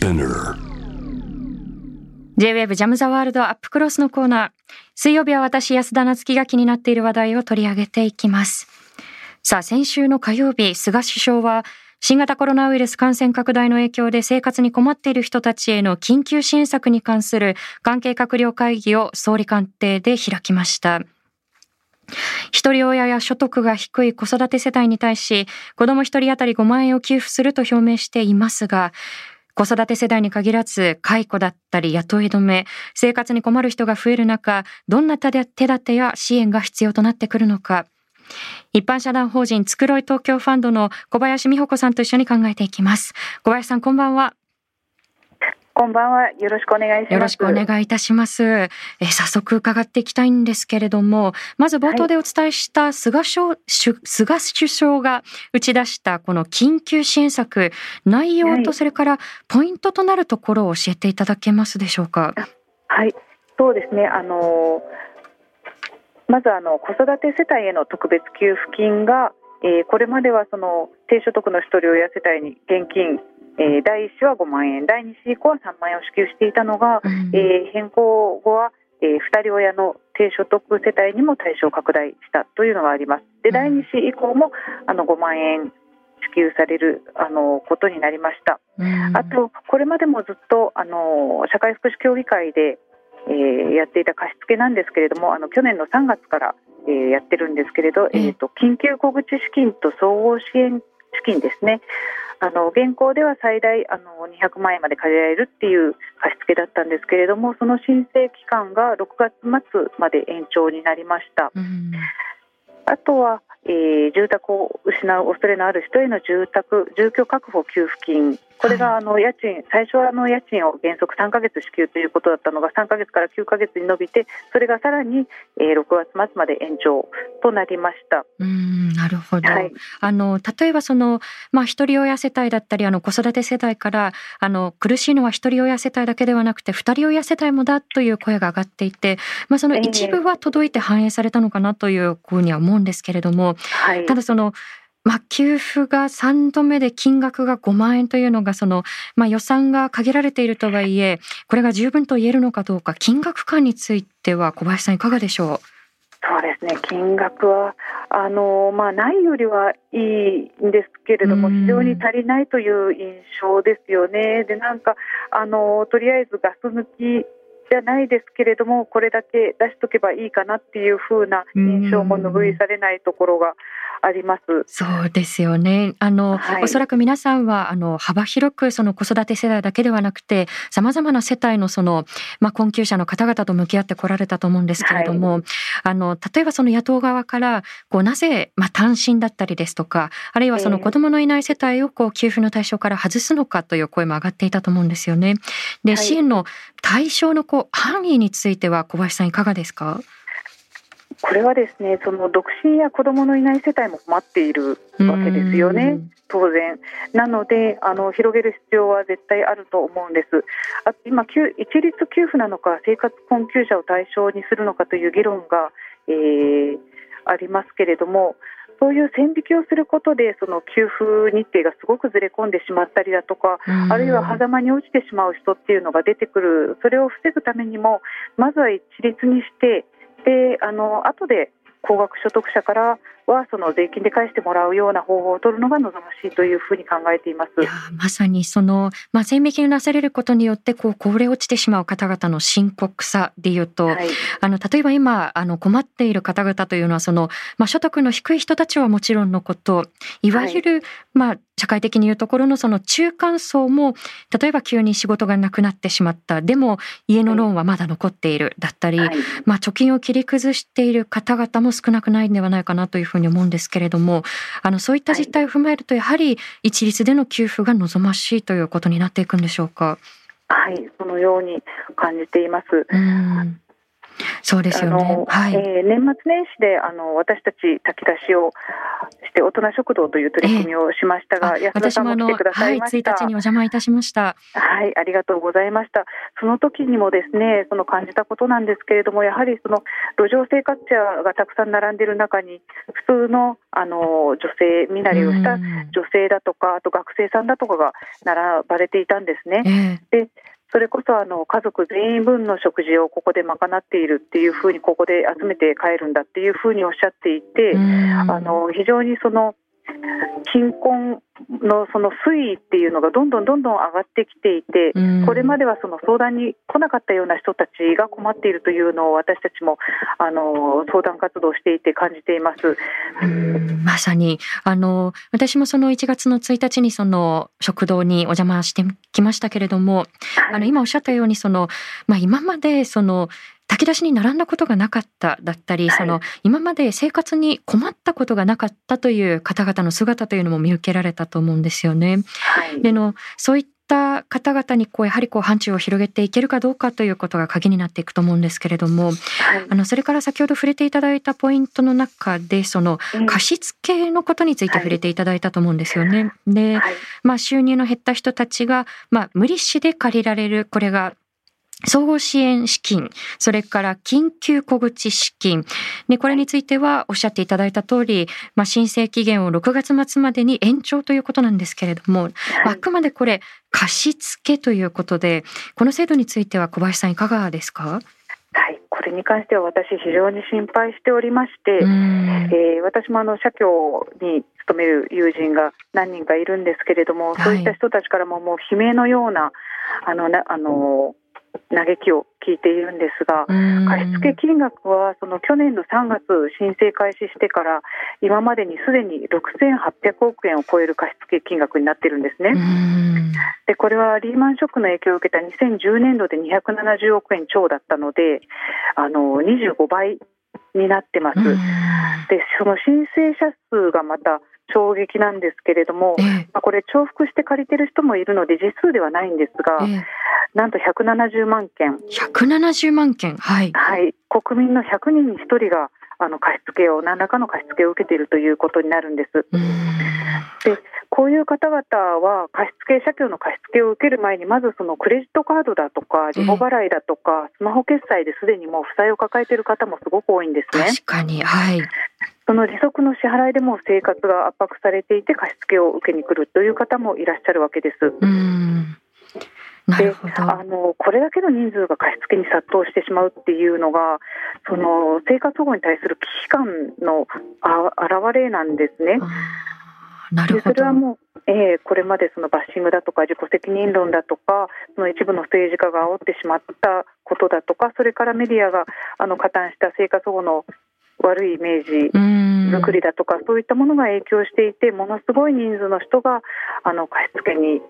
Spinner J-WAVE ジャムザワールドアップクロスのコーナー。水曜日は私安田夏樹が気になっている話題を取り上げていきます。さあ、先週の火曜日、菅首相は新型コロナウイルス感染拡大の影響で生活に困っている人たちへの緊急支援策に関する関係閣僚会議を総理官邸で開きました。一人親や所得が低い子育て世帯に対し、子供一人当たり5万円を給付すると表明していますが、子育て世代に限らず、解雇だったり雇い止め、生活に困る人が増える中、どんな手立てや支援が必要となってくるのか。一般社団法人つくろい東京ファンドの小林美穂子さんと一緒に考えていきます。小林さん、こんばんは。こんばんは。よろしくお願いします。よろしくお願いいたします。えー早速伺っていきたいんですけれども、まず冒頭でお伝えした菅首相,、菅首相が打ち出したこの緊急支援策、内容はいとそれからポイントとなるところを教えていただけますでしょうか？はい、そうですね。あのまずあの子育て世帯への特別給付金が、えーこれまではその低所得の一人親世帯に現金、えー第1子は5万円、第2子以降は3万円を支給していたのが、うんえー変更後は、え2人親の低所得世帯にも対象拡大したというのがあります。でうん第2子以降もあの5万円支給されるあのことになりました。うんあと、これまでもずっとあの社会福祉協議会で、えーやっていた貸付なんですけれども、あの去年の3月から、えーやってるんですけれど、えええーと緊急小口資金と総合支援資金ですね。あの現行では最大あの200万円まで借りられるっていう貸付だったんですけれども、その申請期間が6月末まで延長になりました。うんあとは、えー住宅を失う恐れのある人への住宅住居確保給付金これはがあの家賃最初はあの家賃を原則3ヶ月支給ということだったのが3ヶ月から9ヶ月に伸びてそれがさらに、えー6月末まで延長となりました。うんなるほど。はいあの例えばそのまあ一人親世帯だったりあの子育て世帯からあの苦しいのは一人親世帯だけではなくて二人親世帯もだという声が上がっていて、まあそのええ一部は届いて反映されたのかなというふうには思うんですけれども、はいただそのまあ、給付が3度目で金額が5万円というのがその、まあ、予算が限られているとはいえこれが十分と言えるのかどうか金額感については小林さんいかがでしょそうですね。金額はあの、まあ、ないよりはいいんですけれどもうん。非常に足りないという印象ですよね。でなんかあのとりあえずガス抜きじゃないですけれどもこれだけ出しとけばいいかなっていう風な印象も拭いされないところがあります。うそうですよね。あの、はい。おそらく皆さんはあの幅広くその子育て世代だけではなくてさまざまな世帯のその、まあ、困窮者の方々と向き合ってこられたと思うんですけれども、あの例えばその野党側からこうなぜ、まあ、単身だったりですとかあるいはそのええ。子どものいない世帯をこう給付の対象から外すのかという声も上がっていたと思うんですよね。で、はい。支援の対象のこう範囲については小林さんいかがですか？これはですねその独身や子どものいない世帯も困っているわけですよね。当然。なのであの広げる必要は絶対あると思うんです。あ今給一律給付なのか生活困窮者を対象にするのかという議論が、えーありますけれどもそういう線引きをすることでその給付日程がすごくずれ込んでしまったりだとかあるいは狭間に落ちてしまう人っていうのが出てくる。それを防ぐためにもまずは一律にしてであの後で高額所得者からはその税金で返してもらうような方法を取るのが望ましいというふうに考えています。い。やまさにその、まあ、線引きがなされることによってこうこぼれ落ちてしまう方々の深刻さでいうと、はい。あの例えば今あの困っている方々というのはその、まあ、所得の低い人たちはもちろんのこといわゆる、まあ、社会的に言うところのその中間層も例えば急に仕事がなくなってしまった。でも家のローンはまだ残っている。だったり、はい。まあ、貯金を切り崩している方々も少なくないんではないかなというふうに思うんですけれどもあのそういった実態を踏まえるとやはり一律での給付が望ましいということになっていくんでしょうか？はい、そのように感じています。うんそうですよね。はい、えー、年末年始であの私たち炊き出しをして大人食堂という取り組みをしましたが、えー、安田さんも来てくださいました。はい、1日にお邪魔いたしました。はい、ありがとうございました。その時にもですね、その感じたことなんですけれども、やはりその路上生活者がたくさん並んでいる中に普通のあの女性身なりをした女性だとか、あと学生さんだとかが並ばれていたんですね。えー、でそれこそあの家族全員分の食事をここで賄っているっていうふうにここで集めて帰るんだっていうふうにおっしゃっていてあの非常にその貧困のその推移っていうのがどんどんどんどん上がってきていて、これまではその相談に来なかったような人たちが困っているというのを私たちもあの相談活動していて感じています。まさにあの私もその1月の1日にその食堂にお邪魔してきましたけれども、はい、あの今おっしゃったようにそのまあ今までその炊き出しに並んだことがなかっただったり、はい、その今まで生活に困ったことがなかったという方々の姿というのも見受けられたと思うんですよね。はい、でのそういった方々にこうやはりこう範疇を広げていけるかどうかということが鍵になっていくと思うんですけれども、はい、あのそれから先ほど触れていただいたポイントの中でその貸付のことについて触れていただいたと思うんですよね。で、まあ、収入の減った人たちが、まあ、無利子で借りられるこれが総合支援資金、それから緊急小口資金。で、これについてはおっしゃっていただいた通り、まあ、申請期限を6月末までに延長ということなんですけれども、はい、あくまでこれ貸付ということで、この制度については小林さんいかがですか？はい、これに関しては私非常に心配しておりまして、えー、私もあの社協に勤める友人が何人かいるんですけれども、はい、そういった人たちからももう悲鳴のようなあのなあの嘆きを聞いているんですが、貸付金額はその去年の3月申請開始してから今までにすでに6800億円を超える貸付金額になっているんですね。でこれはリーマンショックの影響を受けた2010年度で270億円超だったのであの25倍になってます。でその申請者数がまた衝撃なんですけれども、えー、まあ、これ重複して借りてる人もいるので実数ではないんですが、えー、なんと170万件。170万件。はい、はい、国民の100人に1人があの貸付を何らかの貸付を受けているということになるんです。でこういう方々は貸付社協の貸付を受ける前にまずそのクレジットカードだとかリボ払いだとか、スマホ決済ですでにもう負債を抱えている方もすごく多いんですね。確かに。はいその利息の支払いでも生活が圧迫されていて貸付を受けに来るという方もいらっしゃるわけです。うんであのこれだけの人数が貸付に殺到してしまうっていうのがその生活保護に対する危機感のあ表れなんですね。なるほどそれはもう、えー、これまでそのバッシングだとか自己責任論だとかその一部の政治家が煽ってしまったことだとかそれからメディアがあの加担した生活保護の悪いイメージ作りだとかそういったものが影響していてものすごい人数の人があの貸付に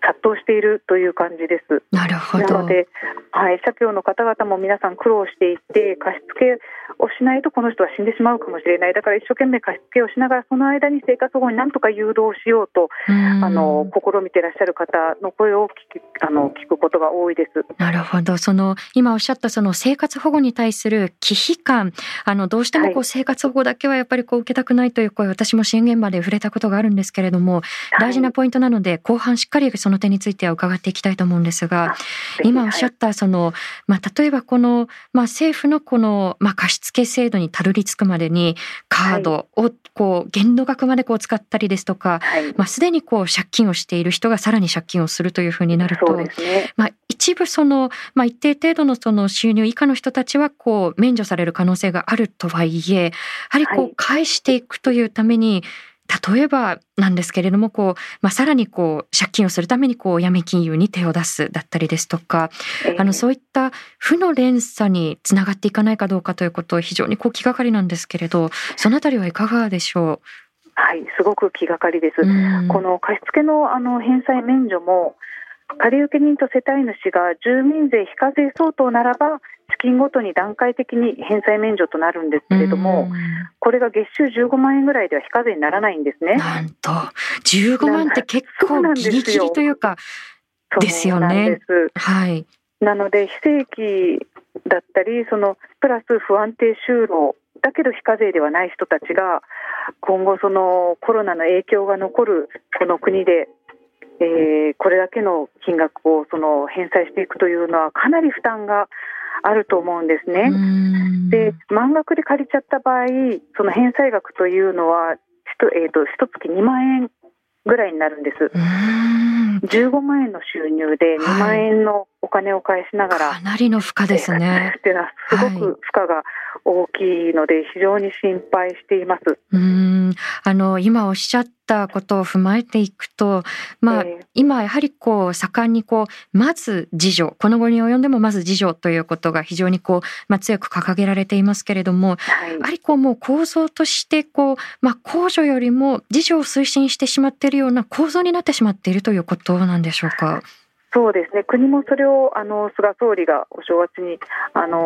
殺到しているという感じです。なるほど。なので、はい、社協の方々も皆さん苦労していて、貸付をしないとこの人は死んでしまうかもしれない。だから一生懸命貸付をしながら、その間に生活保護になんとか誘導しようと、あの試みていらっしゃる方の声を聞きあの聞くことが多いです。なるほど。その今おっしゃったその生活保護に対する忌避感、あのどうしてもこう生活保護だけはやっぱりこう受けたくないという声、私も支援現場で触れたことがあるんですけれども、大事なポイントなので、後半しっかりその点については伺っていきたいと思うんですが、今おっしゃったその、まあ、例えばこの、まあ、政府のこの、まあ、貸付制度にたどり着くまでにカードをこう限度額までこう使ったりですとか、はい、まあ、すでにこう借金をしている人がさらに借金をするというふうになると、ね、まあ、一部その、まあ、一定程度のその収入以下の人たちはこう免除される可能性があるとはいえやはりこう返していくというために、例えばなんですけれどもこう、まあ、さらにこう借金をするためにこう闇金融に手を出すだったりですとか、あのそういった負の連鎖につながっていかないかどうかということ非常にこう気がかりなんですけれどそのあたりはいかがでしょう？はい、すごく気がかりです。この貸付のあの返済免除も借受人と世帯主が住民税非課税相当ならば資金ごとに段階的に返済免除となるんですけれども、これが月収15万円ぐらいでは非課税にならないんですね。なんと15万って結構ギリギリというかですよね。はい。なので非正規だったりそのプラス不安定就労だけど非課税ではない人たちが今後そのコロナの影響が残るこの国で、えー、これだけの金額をその返済していくというのはかなり負担があると思うんですね。で満額で借りちゃった場合その返済額というのはえーと、一月2万円ぐらいになるんです。15万円の収入で2万円のお金を返しながら、かなりの負荷ですね。っていうのはすごく負荷が大きいので非常に心配しています。うんあの今おっしゃったことを踏まえていくと、まあ、えー、今やはりこう盛んにこうまず自助この後に及んでもまず自助ということが非常にこう、まあ、強く掲げられていますけれども、はい、やはりこうもう構造としてこう、まあ、控除よりも自助を推進してしまっているような構造になってしまっているということなんでしょうか？そうですね国もそれをあの菅総理がお正月にあの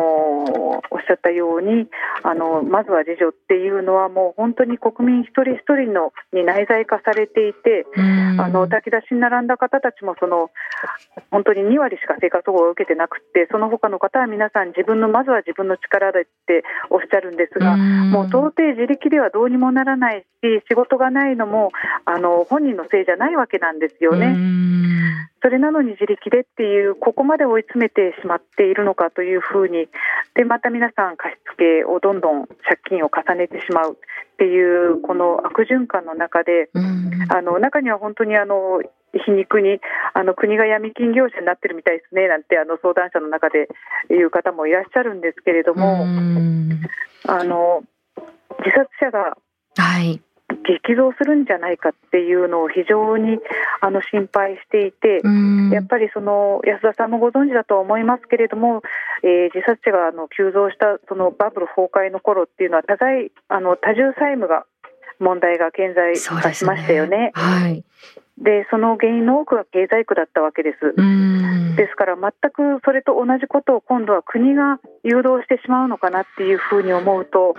おっしゃったようにあのまずは自助っていうのはもう本当に国民一人一人のに内在化されていてあの炊き出しに並んだ方たちもその本当に2割しか生活保護を受けてなくてその他の方は皆さん自分のまずは自分の力でっておっしゃるんですがもう到底自力ではどうにもならないし仕事がないのもあの本人のせいじゃないわけなんですよね。それなのに自力でっていうここまで追い詰めてしまっているのかというふうにでまた皆さん貸付をどんどん借金を重ねてしまうっていうこの悪循環の中で、うん、あの中には本当にあの皮肉にあの国が闇金業者になってるみたいですねなんてあの相談者の中でいう方もいらっしゃるんですけれども、うん、あの自殺者が、はい激増するんじゃないかっていうのを非常にあの心配していて、やっぱりその安田さんもご存知だと思いますけれども、えー、自殺者があの急増したそのバブル崩壊の頃っていうのは多大あの多重債務が問題が顕在化しましたよね。ねはい、でその原因の多くが経済区だったわけです。ですから全くそれと同じことを今度は国が誘導してしまうのかなっていうふうに思うと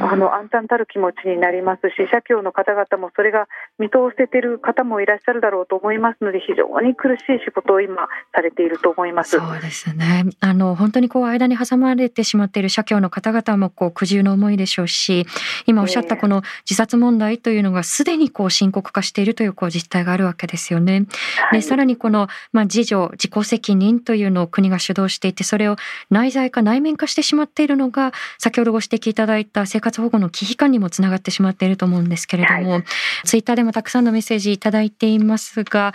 あの暗淡たる気持ちになりますし社協の方々もそれが見通せている方もいらっしゃるだろうと思いますので非常に苦しい仕事を今されていると思います。そうですね。あの本当にこう間に挟まれてしまっている社協の方々もこう苦渋の思いでしょうし今おっしゃったこの自殺問題というのがすでにこう深刻化しているというこう実態があるわけですよね。でさらにこの、まあ、自助自己責任というのを国が主導していてそれを内在化内面化してしまっているのが先ほどご指摘いただいた生活保護の危機感にもつながってしまっていると思うんですけれども、はい、ツイッターでもたくさんのメッセージいただいていますが、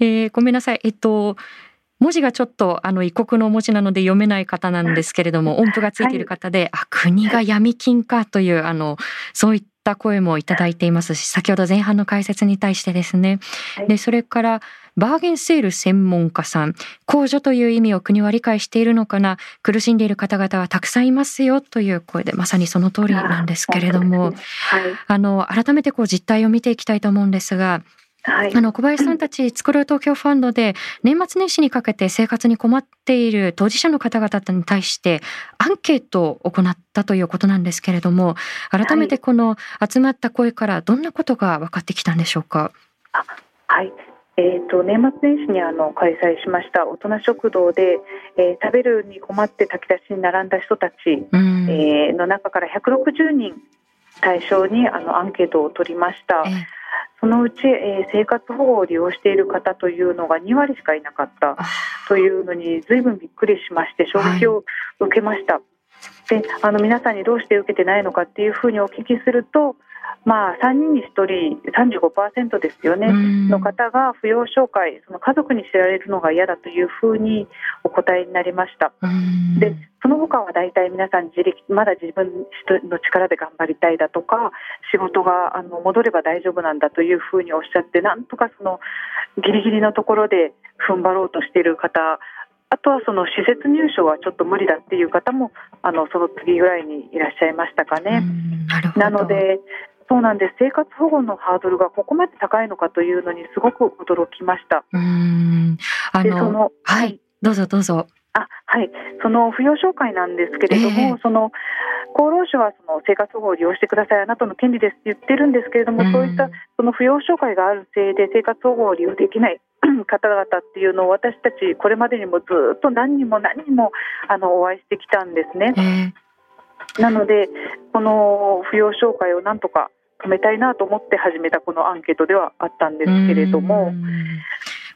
えー、ごめんなさい。えっと文字がちょっとあの異国の文字なので読めない方なんですけれども音符がついている方で、はい、あ国が闇金かというあのそういったった声もいただいていますし、先ほど前半の解説に対してですね。で、それから、バーゲンセール専門家さん、控除という意味を国は理解しているのかな、苦しんでいる方々はたくさんいますよという声で、まさにその通りなんですけれども、はい、あの、改めてこう実態を見ていきたいと思うんですが、はい、あの小林さんたち作ろう東京ファンドで年末年始にかけて生活に困っている当事者の方々に対してアンケートを行ったということなんですけれども改めてこの集まった声からどんなことが分かってきたんでしょうか？はいえーと、年末年始にあの開催しました大人食堂で、えー、食べるに困って炊き出しに並んだ人たち、うん、えー、の中から160人対象にあのアンケートを取りました。えーそのうち、えー、生活保護を利用している方というのが2割しかいなかったというのに随分びっくりしまして衝撃を受けました。はい、であの皆さんにどうして受けてないのかっていうふうにお聞きするとまあ、3人に1人35%ですよね、の方が扶養紹介その家族に知られるのが嫌だというふうにお答えになりました。でその他は大体皆さん自力まだ自分の力で頑張りたいだとか仕事があの戻れば大丈夫なんだというふうにおっしゃってなんとかそのギリギリのところで踏ん張ろうとしている方あとはその施設入所はちょっと無理だっていう方もあのその次ぐらいにいらっしゃいましたかね。なのでそうなんです。生活保護のハードルがここまで高いのかというのにすごく驚きました。うん。あのはい、どうぞどうぞ。あはい。その扶養紹介なんですけれども、えー、その厚労省はその生活保護を利用してくださいあなたの権利ですって言ってるんですけれども、そういったその扶養紹介があるせいで生活保護を利用できない方々っていうのを私たちこれまでにもずっと何人も何人もあのお会いしてきたんですね。えー、なのでこの扶養照会をなんとか止めたいなと思って始めたこのアンケートではあったんですけれども。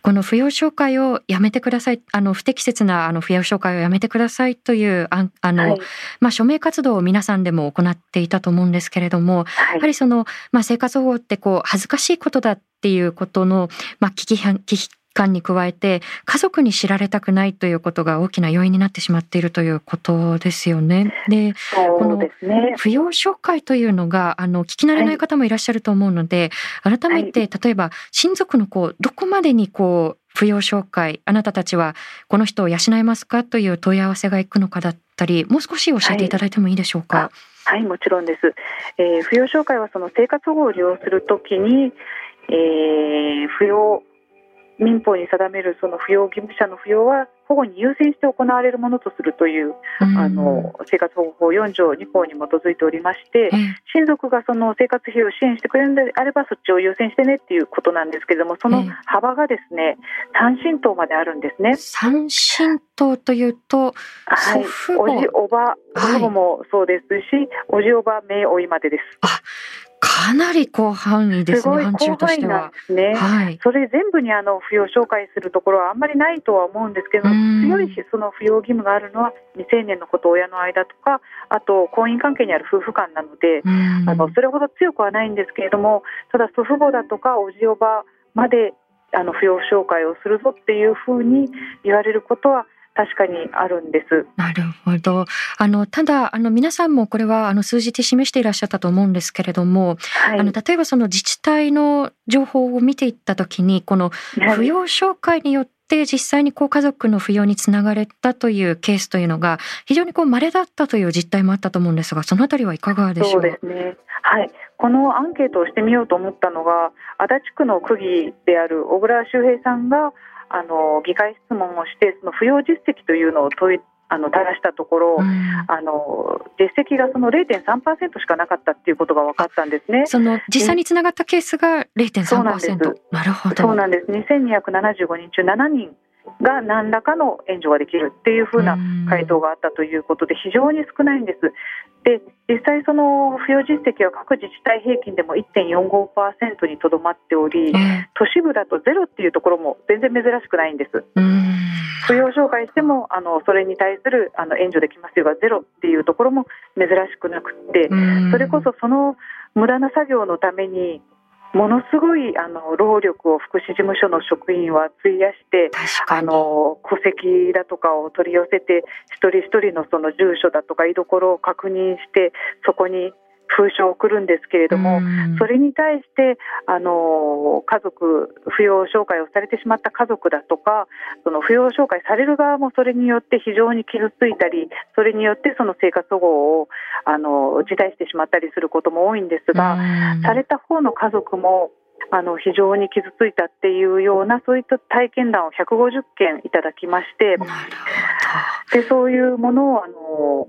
この扶養照会をやめてください、あの不適切なあの扶養照会をやめてくださいというああの、はい、まあ署名活動を皆さんでも行っていたと思うんですけれども、はい、やはりそのまあ生活保護ってこう恥ずかしいことだっていうことのまあ危機危機感に加えて家族に知られたくないということが大きな要因になってしまっているということですよね。で、ね、この扶養紹介というのがあの聞き慣れない方もいらっしゃると思うので、はい、改めて例えば親族のこうどこまでにこう扶養紹介あなたたちはこの人を養えますかという問い合わせがいくのかだったりもう少し教えていただいてもいいでしょうか？はいはい、もちろんです。えー、扶養紹介はその生活保護を利用するときに、えー、扶養民法に定めるその扶養義務者の扶養は保護に優先して行われるものとするという、うん、あの生活保護法4条2項に基づいておりまして、うん、親族がその生活費を支援してくれるのであればそっちを優先してねっていうことなんですけれどもその幅がですね、三親等まであるんですね。三親等というと、はい、おじおば祖母もそうですし、はい、おじおば姪おいまでです。あかなり広範囲ですね、範疇としては。ね、はい、それ全部にあの扶養紹介するところはあんまりないとは思うんですけど、強いし、その扶養義務があるのは未成年の子と親の間とか、あと婚姻関係にある夫婦間なので、あのそれほど強くはないんですけれども、ただ祖父母だとかおじおばまであの扶養紹介をするぞっていうふうに言われることは確かにあるんです。なるほど。あのただあの皆さんもこれはあの数字で示していらっしゃったと思うんですけれども、はい、あの例えばその自治体の情報を見ていったときにこの扶養紹介によって実際にこう家族の扶養につながれたというケースというのが非常にこう稀だったという実態もあったと思うんですが、そのあたりはいかがでしょう？そうですね。はい。このアンケートをしてみようと思ったのが足立区の区議である小倉修平さんがあの議会質問をしてその扶養実績というのを問いあの垂らしたところ、うん、あの実績がその0.3%しかなかったっていうことが分かったんですね。その実際につながったケースが0.3%。そうなんです。なるほど。そうなんです。2275人中7人が何らかの援助ができるっていうふうな回答があったということで非常に少ないんです。で実際その扶養実績は各自治体平均でも1.45%にとどまっており、都市部だとゼロっていうところも全然珍しくないんです。扶養紹介してもあのそれに対するあの援助できますよ。がゼロっていうところも珍しくなくてそれこそその無駄な作業のためにものすごいあの労力を福祉事務所の職員は費やしてあの戸籍だとかを取り寄せて一人一人のその住所だとか居所を確認してそこに封書を送るんですけれども、それに対してあの家族扶養紹介をされてしまった家族だとかその扶養紹介される側もそれによって非常に傷ついたりそれによってその生活保護をあの辞退してしまったりすることも多いんですが、された方の家族もあの非常に傷ついたっていうようなそういった体験談を150件いただきましてでそういうものをあの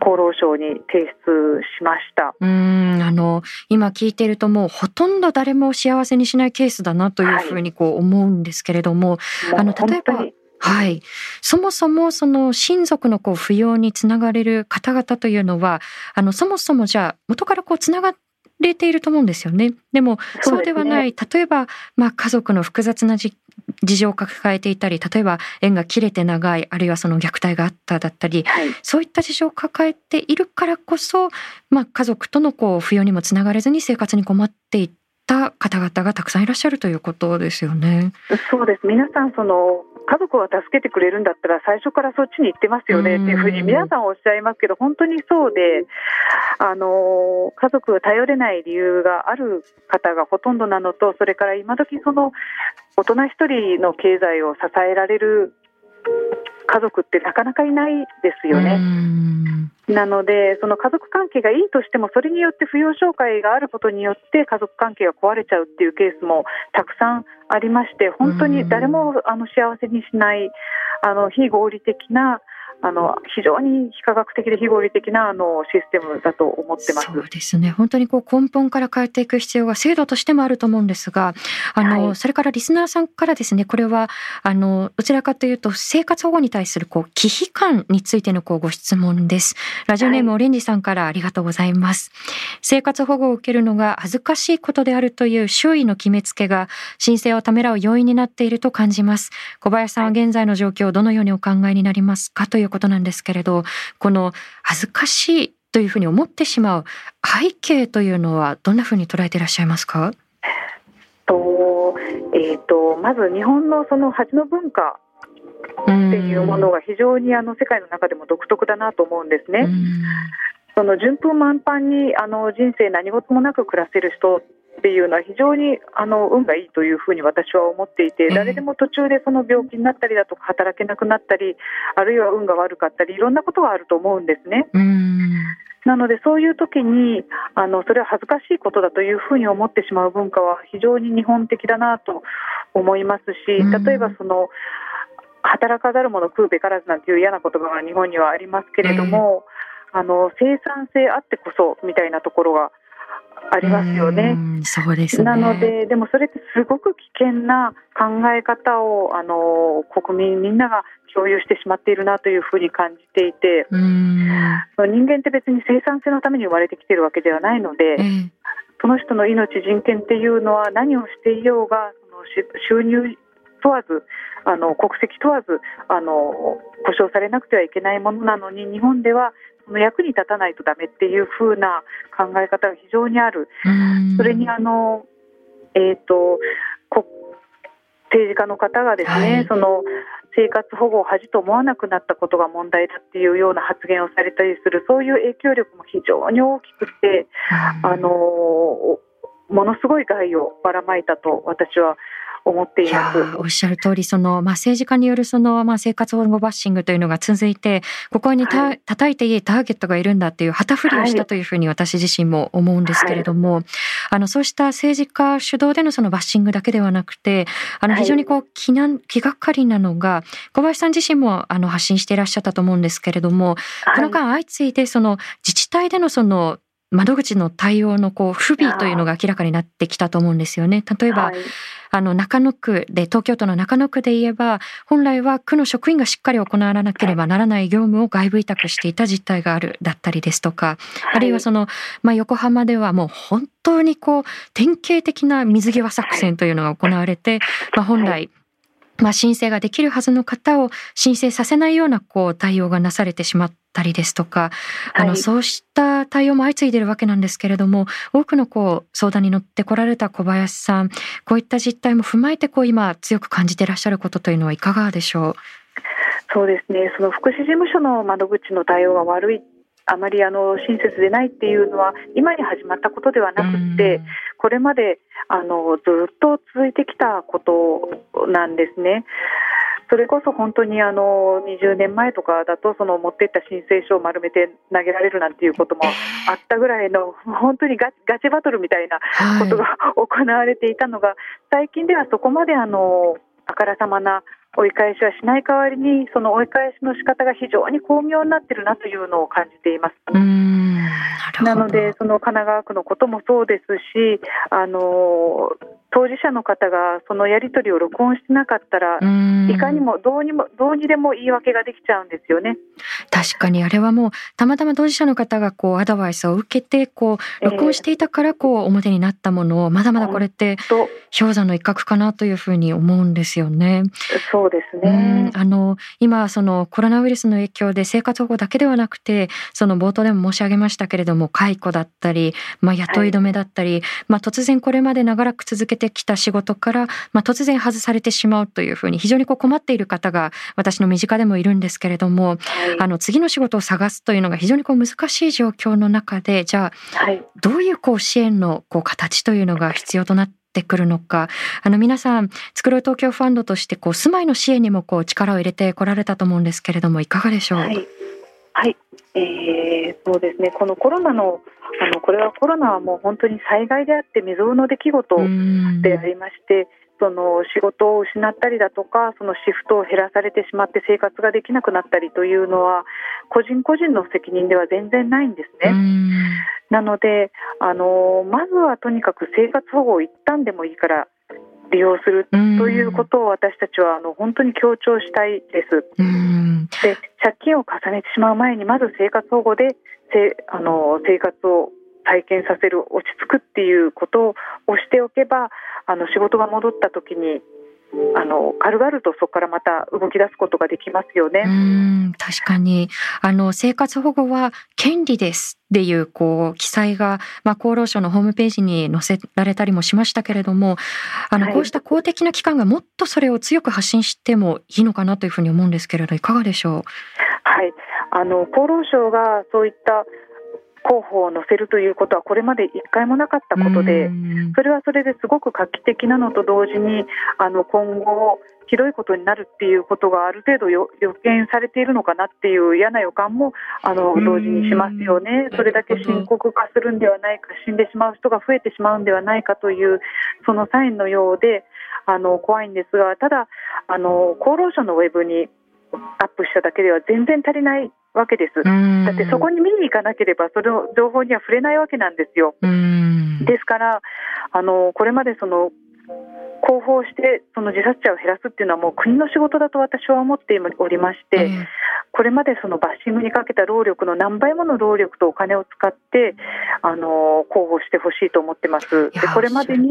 厚労省に提出しました。うんあの今聞いているともうほとんど誰も幸せにしないケースだなというふうにこう思うんですけれども、はい、あの例えばはい。そもそもその親族のこう扶養につながれる方々というのは、あのそもそもじゃあ元からこうつながっれていると思うんですよね。でもそうではない、ね、例えば、まあ、家族の複雑な事情を抱えていたり例えば縁が切れて長いあるいはその虐待があっただったり、はい、そういった事情を抱えているからこそ、まあ、家族とのこう扶養にもつながれずに生活に困っていった方々がたくさんいらっしゃるということですよね。そうです皆さんその家族は助けてくれるんだったら最初からそっちに行ってますよねっていうふうに皆さんおっしゃいますけど本当にそうであの家族が頼れない理由がある方がほとんどなのとそれから今時その大人一人の経済を支えられる家族ってなかなかいないですよね。なので、その家族関係がいいとしても、それによって扶養障害があることによって、家族関係が壊れちゃうっていうケースもたくさんありまして、本当に誰もあの幸せにしない、あの非合理的なあの非常に非科学的で非合理的なあのシステムだと思ってます。そうですね。本当にこう根本から変えていく必要が制度としてもあると思うんですがあの、はい、それからリスナーさんからですねこれはあのどちらかというと生活保護に対するこう忌避感についてのこうご質問です。ラジオネームオレンジさんからありがとうございます、はい、生活保護を受けるのが恥ずかしいことであるという周囲の決めつけが申請をためらう要因になっていると感じます。小林さんは現在の状況をどのようにお考えになりますか？ということなんですけれどこの恥ずかしいというふうに思ってしまう背景というのはどんなふうに捉えていらっしゃいますか？と,、えーと、まず日本のその恥の文化っていうものが非常にあの世界の中でも独特だなと思うんですね。その順風満帆にあの人生何事もなく暮らせる人っていうのは非常にあの運がいいというふうに私は思っていて誰でも途中でその病気になったりだとか働けなくなったりあるいは運が悪かったりいろんなことがあると思うんですね。なのでそういう時にあのそれは恥ずかしいことだというふうに思ってしまう文化は非常に日本的だなと思いますし例えばその働かざる者食うべからずなんていう嫌な言葉が日本にはありますけれども、あの生産性あってこそみたいなところがありますよね。そうです、ね、なので、でもそれってすごく危険な考え方をあの国民みんなが共有してしまっているなというふうに感じていて、人間って別に生産性のために生まれてきているわけではないので、その人の命、人権っていうのは何をしていようが、その収入問わず、あの国籍問わずあの保障されなくてはいけないものなのに日本ではその役に立たないとダメっていう風な考え方が非常にある。それにあの、えーと、政治家の方がですね、はい、その生活保護を恥と思わなくなったことが問題だっていうような発言をされたりするそういう影響力も非常に大きくて、あのものすごい害をばらまいたと私は思っています。おっしゃる通り、その、まあ、政治家によるその、まあ、生活保護バッシングというのが続いて、ここにた、はい、叩いていいターゲットがいるんだっていう旗振りをしたというふうに私自身も思うんですけれども、はい、あの、そうした政治家主導でのそのバッシングだけではなくて、あの、非常にこう、気難、気がかりなのが、小林さん自身も、あの、発信していらっしゃったと思うんですけれども、この間相次いで、その、自治体でのその、窓口の対応のこう不備というのが明らかになってきたと思うんですよね。例えば、はい、あの中野区で東京都の中野区で言えば本来は区の職員がしっかり行わなければならない業務を外部委託していた実態があるだったりですとか、はい、あるいはその、まあ、横浜ではもう本当にこう典型的な水際作戦というのが行われて、まあ、本来、まあ、申請ができるはずの方を申請させないようなこう対応がなされてしまったりですとか、あの、そうした対応も相次いでいるわけなんですけれども、多くのこう相談に乗ってこられた小林さん、こういった実態も踏まえてこう今強く感じていらっしゃることというのはいかがでしょう？そうですね。その福祉事務所の窓口の対応が悪いあまりあの親切でないっていうのは今に始まったことではなくてこれまであのずっと続いてきたことなんですね。それこそ本当にあの20年前とかだとその持っていった申請書を丸めて投げられるなんていうこともあったぐらいの本当にガチバトルみたいなことが 行われていたのが最近ではそこまであのあからさまな追い返しはしない代わりにその追い返しの仕方が非常に巧妙になっているなというのを感じています。なのでその神奈川区のこともそうですしあの当事者の方がそのやり取りを録音してなかったらいかにもどうにもどうにでも言い訳ができちゃうんですよね。確かにあれはもうたまたま当事者の方がこうアドバイスを受けてこう録音していたからこう表になったものをまだまだこれって氷山の一角かなというふうに思うんですよね。そうですね。あの今そのコロナウイルスの影響で生活保護だけではなくてその冒頭でも申し上げましたけれども解雇だったり、まあ、雇い止めだったり、はい、まあ、突然これまで長らく続けてきた仕事から、まあ、突然外されてしまうというふうに非常にこう困っている方が私の身近でもいるんですけれども、はい、あの次の仕事を探すというのが非常にこう難しい状況の中でじゃあ、はい、どういうこう支援のこう形というのが必要となってってくるのか。あの皆さん作ろう東京ファンドとしてこう住まいの支援にもこう力を入れてこられたと思うんですけれどもいかがでしょう、はいはい、えー、そうですね。このコロナのあのこれはコロナはもう本当に災害であって未曾有の出来事でありまして。その仕事を失ったりだとかそのシフトを減らされてしまって生活ができなくなったりというのは個人個人の責任では全然ないんですね。なのであのまずはとにかく生活保護を一旦でもいいから利用するということを私たちはあの本当に強調したいです。で借金を重ねてしまう前にまず生活保護でせあの生活を体験させる落ち着くっていうことをしておけばあの仕事が戻った時にあの軽々とそこからまた動き出すことができますよね。うん確かにあの生活保護は権利ですっていうこう記載が、まあ、厚労省のホームページに載せられたりもしましたけれどもあの、こうした公的な機関がもっとそれを強く発信してもいいのかなというふうに思うんですけれどいかがでしょう？はいあの厚労省がそういった候補を載せるということはこれまで一回もなかったことでそれはそれですごく画期的なのと同時にあの今後ひどいことになるっていうことがある程度予見されているのかなっていう嫌な予感もあの同時にしますよね。それだけ深刻化するんではないか死んでしまう人が増えてしまうんではないかというそのサインのようであの怖いんですがただあの厚労省のウェブにアップしただけでは全然足りないわけです。だってそこに見に行かなければその情報には触れないわけなんですよ。ですからあのこれまでその広報してその自殺者を減らすっていうのはもう国の仕事だと私は思っておりまして、これまでそのバッシングにかけた労力の何倍もの労力とお金を使ってあの広報してほしいと思ってます。でこれまでに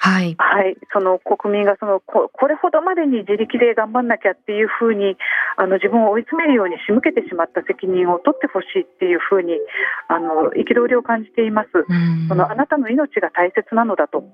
はい、はい、その国民がそのここれほどまでに自力で頑張んなきゃっていうふうにあの自分を追い詰めるように仕向けてしまった責任を取ってほしいっていうふうにあの憤りを感じています。そのあなたの命が大切なのだと。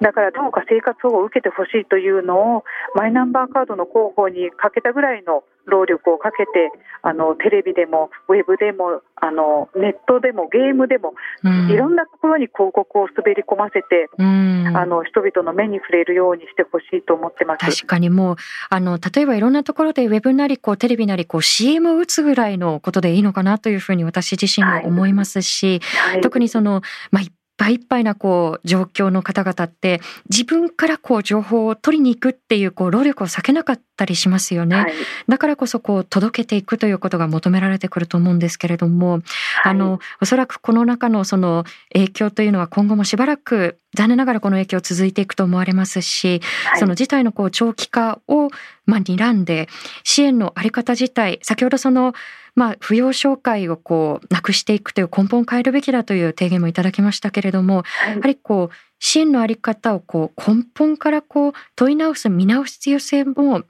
だからどうか生活保護を受けてほしいというのをマイナンバーカードの広報にかけたぐらいの労力をかけてあのテレビでもウェブでもあのネットでもゲームでも、うん、いろんなところに広告を滑り込ませて、うん、あの人々の目に触れるようにしてほしいと思ってます。確かにもうあの例えばいろんなところでウェブなりこうテレビなりこう CM を打つぐらいのことでいいのかなというふうに私自身も思いますし、はい。はい、特にその、まあ、一ぱいいっぱいなこう状況の方々って自分からこう情報を取りに行くっていうこう労力を避けなかったりしますよね、はい、だからこそこう届けていくということが求められてくると思うんですけれども、はい、あのおそらくこの中のその影響というのは今後もしばらく残念ながらこの影響続いていくと思われますし、はい、その事態のこう長期化をまあ睨んで支援のあり方自体先ほどそのまあ、扶養紹介をこうなくしていくという根本を変えるべきだという提言もいただきましたけれども、はい、やはりこう支援のあり方をこう根本からこう問い直す見直す必要性も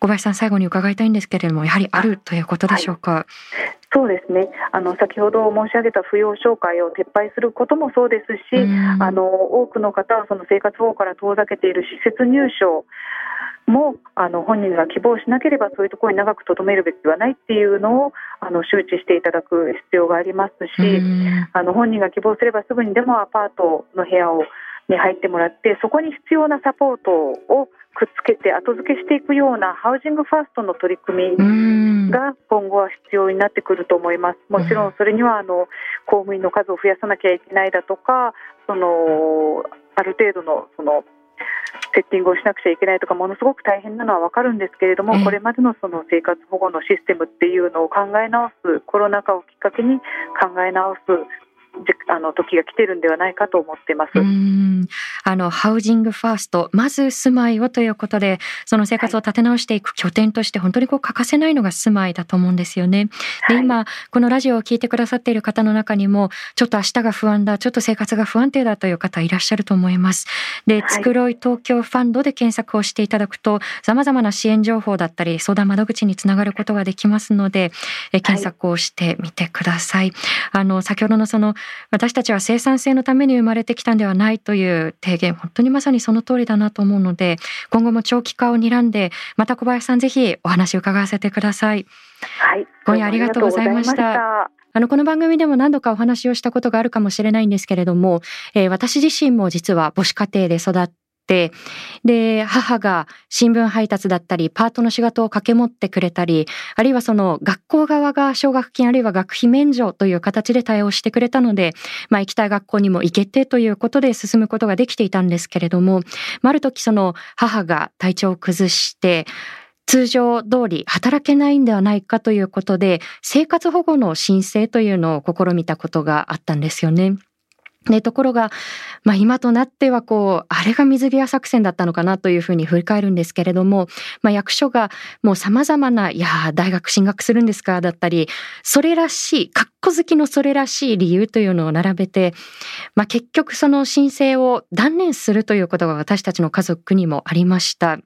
小林さん最後に伺いたいんですけれどもやはりあるということでしょうか？はい。そうですね。あの先ほど申し上げた扶養紹介を撤廃することもそうですし、あの多くの方はその生活保護から遠ざけている施設入所もあの本人が希望しなければそういうところに長くとどめるべきではないっていうのをあの周知していただく必要がありますしあの本人が希望すればすぐにでもアパートの部屋をに入ってもらってそこに必要なサポートをくっつけて後付けしていくようなハウジングファーストの取り組みが今後は必要になってくると思います。もちろん。それにはあの公務員の数を増やさなきゃいけないだとかそのある程度のそのセッティングをしなくちゃいけないとかものすごく大変なのは分かるんですけれども、これまでのその生活保護のシステムっていうのを考え直すコロナ禍をきっかけに考え直すあの時が来てるんではないかと思ってます。あのハウジングファーストまず住まいをということでその生活を立て直していく拠点として本当にこう欠かせないのが住まいだと思うんですよね。で今このラジオを聞いてくださっている方の中にもちょっと明日が不安だちょっと生活が不安定だという方いらっしゃると思います。で、つくろい東京ファンドで検索をしていただくと様々な支援情報だったり相談窓口につながることができますのでえ検索をしてみてください。あの先ほどのその私たちは生産性のために生まれてきたんではないという提言本当にまさにその通りだなと思うので今後も長期化を睨んでまた小林さんぜひお話を伺わせてください。はい、今夜ありがとうございました。あの、この番組でも何度かお話をしたことがあるかもしれないんですけれども、えー、私自身も実は母子家庭で育って、で、母が新聞配達だったり、パートの仕事を掛け持ってくれたり、あるいはその学校側が奨学金あるいは学費免除という形で対応してくれたので、まあ行きたい学校にも行けてということで進むことができていたんですけれども、ある時その母が体調を崩して、通常通り働けないんではないかということで、生活保護の申請というのを試みたことがあったんですよね。で、ところが、まあ今となってはこう、あれが水際作戦だったのかなというふうに振り返るんですけれども、まあ役所がもう様々な、いや大学進学するんですかだったり、それらしい、格好好きのそれらしい理由というのを並べて、まあ結局その申請を断念するということが私たちの家族にもありました。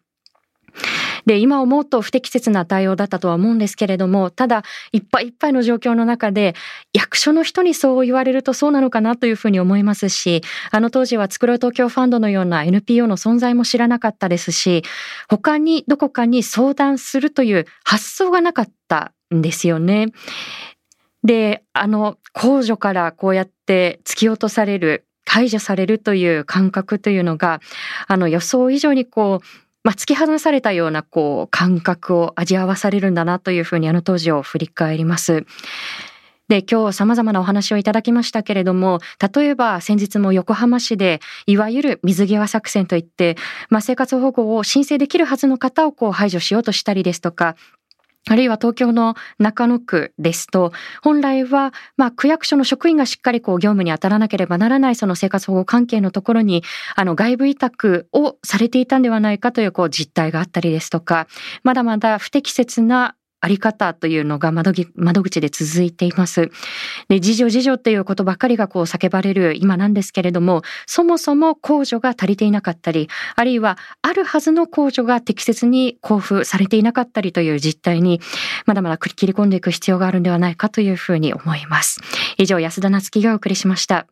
で、今思うと不適切な対応だったとは思うんですけれども、ただ、いっぱいいっぱいの状況の中で、役所の人にそう言われるとそうなのかなというふうに思いますし、あの当時は作ろう東京ファンドのような NPO の存在も知らなかったですし、他にどこかに相談するという発想がなかったんですよね。で、あの、控除からこうやって突き落とされる、解除されるという感覚というのが、あの予想以上にこう、まあ、突き放されたようなこう感覚を味わわされるんだなというふうにあの当時を振り返ります。で、今日様々なお話をいただきましたけれども、例えば先日も横浜市で、いわゆる水際作戦といって、まあ、生活保護を申請できるはずの方をこう排除しようとしたりですとか、あるいは東京の中野区ですと、本来は、まあ、区役所の職員がしっかりこう業務に当たらなければならないその生活保護関係のところに、あの外部委託をされていたんではないかというこう実態があったりですとか、まだまだ不適切なあり方というのが窓口で続いています。で、自助自助っていうことばかりがこう叫ばれる今なんですけれども、そもそも控除が足りていなかったり、あるいはあるはずの控除が適切に交付されていなかったりという実態に、まだまだ切り込んでいく必要があるんではないかというふうに思います。以上、安田なつきがお送りしました。